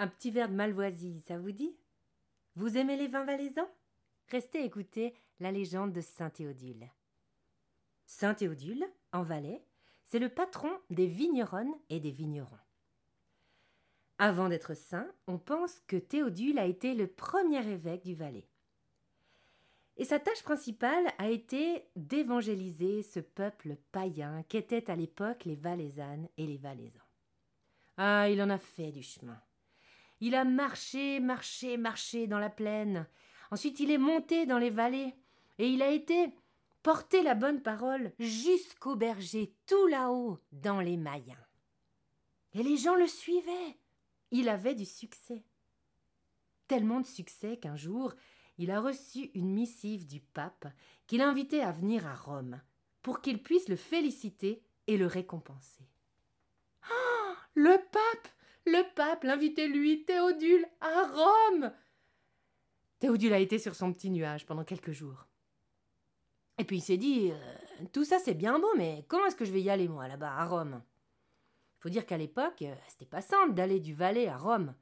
Un petit verre de malvoisie, ça vous dit? Vous aimez les vins valaisans? Restez écouter la légende de Saint Théodule. Saint Théodule, en Valais, c'est le patron des vigneronnes et des vignerons. Avant d'être saint, on pense que Théodule a été le premier évêque du Valais. Et sa tâche principale a été d'évangéliser ce peuple païen qu'étaient à l'époque les Valaisannes et les Valaisans. Ah, il en a fait du chemin. Il a marché, marché, marché dans la plaine. Ensuite, il est monté dans les vallées. Et il a été porter la bonne parole jusqu'au berger, tout là-haut, dans les Mayens. Et les gens le suivaient. Il avait du succès. Tellement de succès qu'un jour, il a reçu une missive du pape qui l'invitait à venir à Rome pour qu'il puisse le féliciter et le récompenser. Ah Le pape Le pape l'invitait lui, Théodule, à Rome Théodule a été sur son petit nuage pendant quelques jours. Et puis il s'est dit euh, Tout ça c'est bien beau, mais comment est-ce que je vais y aller, moi, là-bas, à Rome? Il faut dire qu'à l'époque, euh, c'était pas simple d'aller du Valais à Rome.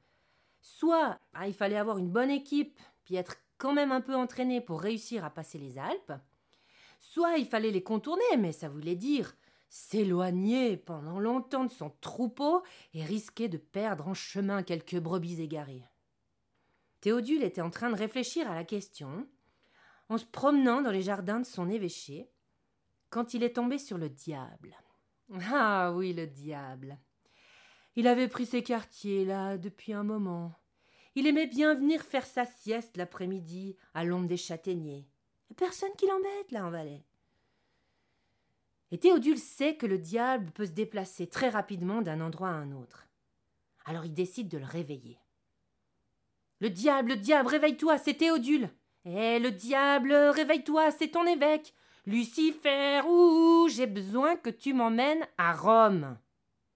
Soit ah, il fallait avoir une bonne équipe, puis être quand même un peu entraîné pour réussir à passer les Alpes, soit il fallait les contourner, mais ça voulait dire s'éloigner pendant longtemps de son troupeau et risquer de perdre en chemin quelques brebis égarées. Théodule était en train de réfléchir à la question, en se promenant dans les jardins de son évêché, quand il est tombé sur le diable. Ah oui, le diable. Il avait pris ses quartiers là depuis un moment. Il aimait bien venir faire sa sieste l'après-midi à l'ombre des châtaigniers. Personne qui l'embête là en Valais. Et Théodule sait que le diable peut se déplacer très rapidement d'un endroit à un autre. Alors il décide de le réveiller. Le diable, le diable, réveille-toi, c'est Théodule. Eh, le diable, réveille-toi, c'est ton évêque. Lucifer, ouh, j'ai besoin que tu m'emmènes à Rome.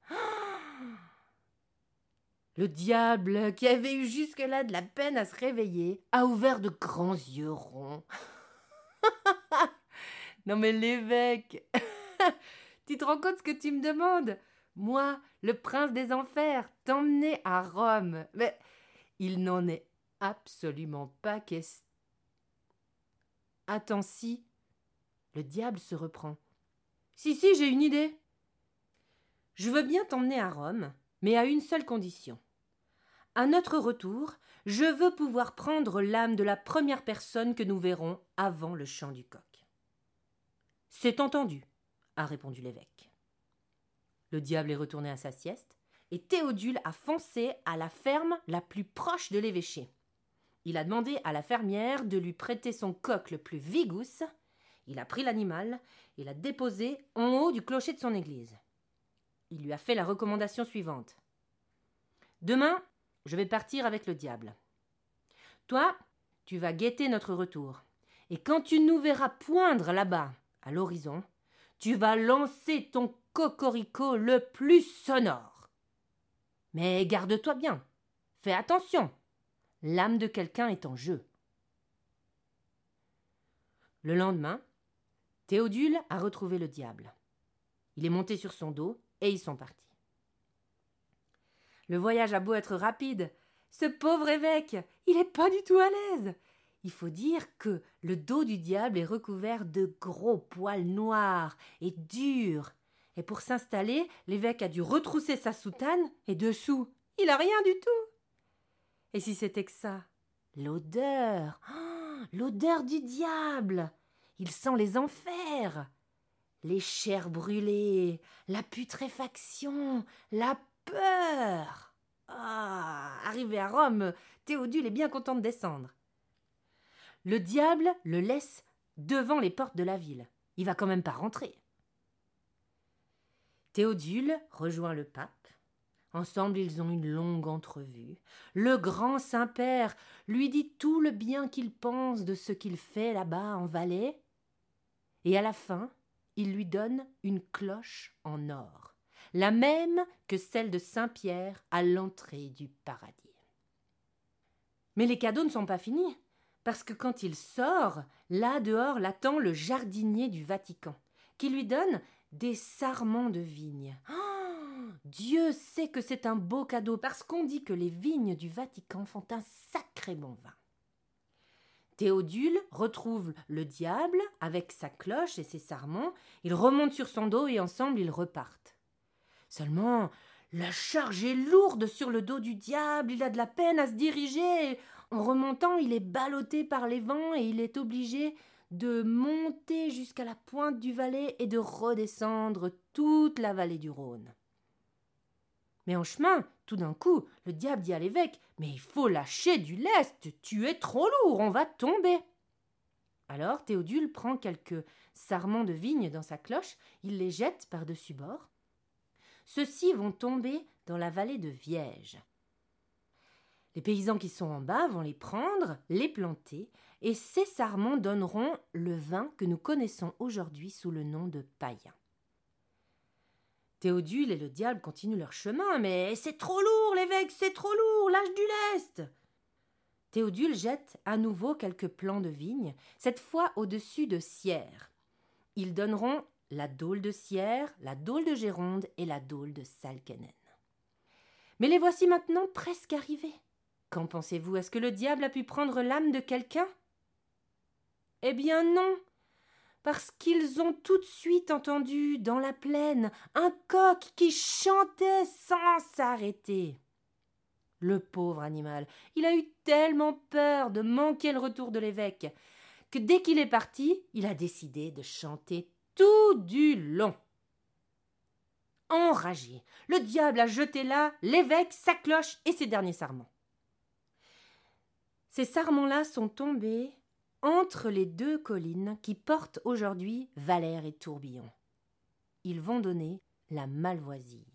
Le diable, qui avait eu jusque-là de la peine à se réveiller, a ouvert de grands yeux ronds. non mais l'évêque Tu te rends compte ce que tu me demandes? Moi, le prince des enfers, t'emmener à Rome. Mais il n'en est absolument pas question. Attends, si. Le diable se reprend. Si, si, j'ai une idée. Je veux bien t'emmener à Rome, mais à une seule condition. À notre retour, je veux pouvoir prendre l'âme de la première personne que nous verrons avant le chant du coq. C'est entendu, a répondu l'évêque. Le diable est retourné à sa sieste, et Théodule a foncé à la ferme la plus proche de l'évêché. Il a demandé à la fermière de lui prêter son coq le plus vigousse. Il a pris l'animal et l'a déposé en haut du clocher de son église. Il lui a fait la recommandation suivante. Demain, je vais partir avec le diable. Toi, tu vas guetter notre retour. Et quand tu nous verras poindre là-bas, à l'horizon, tu vas lancer ton cocorico le plus sonore. Mais garde-toi bien. Fais attention. L'âme de quelqu'un est en jeu. Le lendemain, Théodule a retrouvé le diable. Il est monté sur son dos et ils sont partis. Le voyage a beau être rapide, ce pauvre évêque, il n'est pas du tout à l'aise. Il faut dire que le dos du diable est recouvert de gros poils noirs et durs. Et pour s'installer, l'évêque a dû retrousser sa soutane, et dessous, il a rien du tout. Et si c'était que ça? L'odeur oh, L'odeur du diable Il sent les enfers Les chairs brûlées, la putréfaction, la peur Ah Arrivé à Rome, Théodule est bien content de descendre. Le diable le laisse devant les portes de la ville. Il va quand même pas rentrer. Théodule rejoint le pape. Ensemble, ils ont une longue entrevue. Le grand Saint-Père lui dit tout le bien qu'il pense de ce qu'il fait là-bas en Valais. Et à la fin, il lui donne une cloche en or la même que celle de Saint Pierre à l'entrée du paradis. Mais les cadeaux ne sont pas finis, parce que quand il sort, là dehors l'attend le jardinier du Vatican, qui lui donne des sarments de vigne. Oh, Dieu sait que c'est un beau cadeau parce qu'on dit que les vignes du Vatican font un sacré bon vin. Théodule retrouve le diable avec sa cloche et ses sarments. Ils remontent sur son dos et ensemble ils repartent. Seulement, la charge est lourde sur le dos du diable, il a de la peine à se diriger. En remontant, il est ballotté par les vents et il est obligé de monter jusqu'à la pointe du Valais et de redescendre toute la vallée du Rhône. Mais en chemin, tout d'un coup, le diable dit à l'évêque Mais il faut lâcher du lest, tu es trop lourd, on va tomber. Alors Théodule prend quelques sarments de vigne dans sa cloche, il les jette par-dessus bord. Ceux-ci vont tomber dans la vallée de Viège. Les paysans qui sont en bas vont les prendre, les planter, et ces sarments donneront le vin que nous connaissons aujourd'hui sous le nom de païen. Théodule et le diable continuent leur chemin, mais c'est trop lourd, l'évêque, c'est trop lourd, lâche du lest. Théodule jette à nouveau quelques plants de vigne, cette fois au-dessus de Sierre. Ils donneront la dôle de Sierre, la dôle de Géronde et la dôle de Salkenen. Mais les voici maintenant presque arrivés. Qu'en pensez-vous? Est-ce que le diable a pu prendre l'âme de quelqu'un? Eh bien non parce qu'ils ont tout de suite entendu dans la plaine un coq qui chantait sans s'arrêter. Le pauvre animal, il a eu tellement peur de manquer le retour de l'évêque que dès qu'il est parti, il a décidé de chanter tout du long. Enragé, le diable a jeté là l'évêque, sa cloche et ses derniers sarments. Ces sarments-là sont tombés entre les deux collines qui portent aujourd'hui Valère et Tourbillon. Ils vont donner la Malvoisie.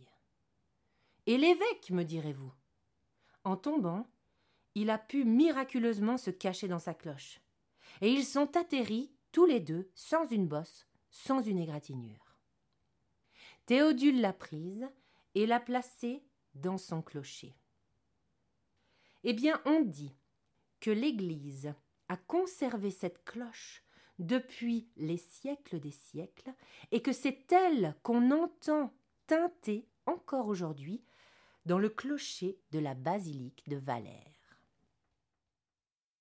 Et l'évêque, me direz-vous? En tombant, il a pu miraculeusement se cacher dans sa cloche. Et ils sont atterris, tous les deux, sans une bosse, sans une égratignure. Théodule l'a prise et l'a placée dans son clocher. Eh bien, on dit que l'Église a conservé cette cloche depuis les siècles des siècles, et que c'est elle qu'on entend teinter encore aujourd'hui dans le clocher de la basilique de Valère.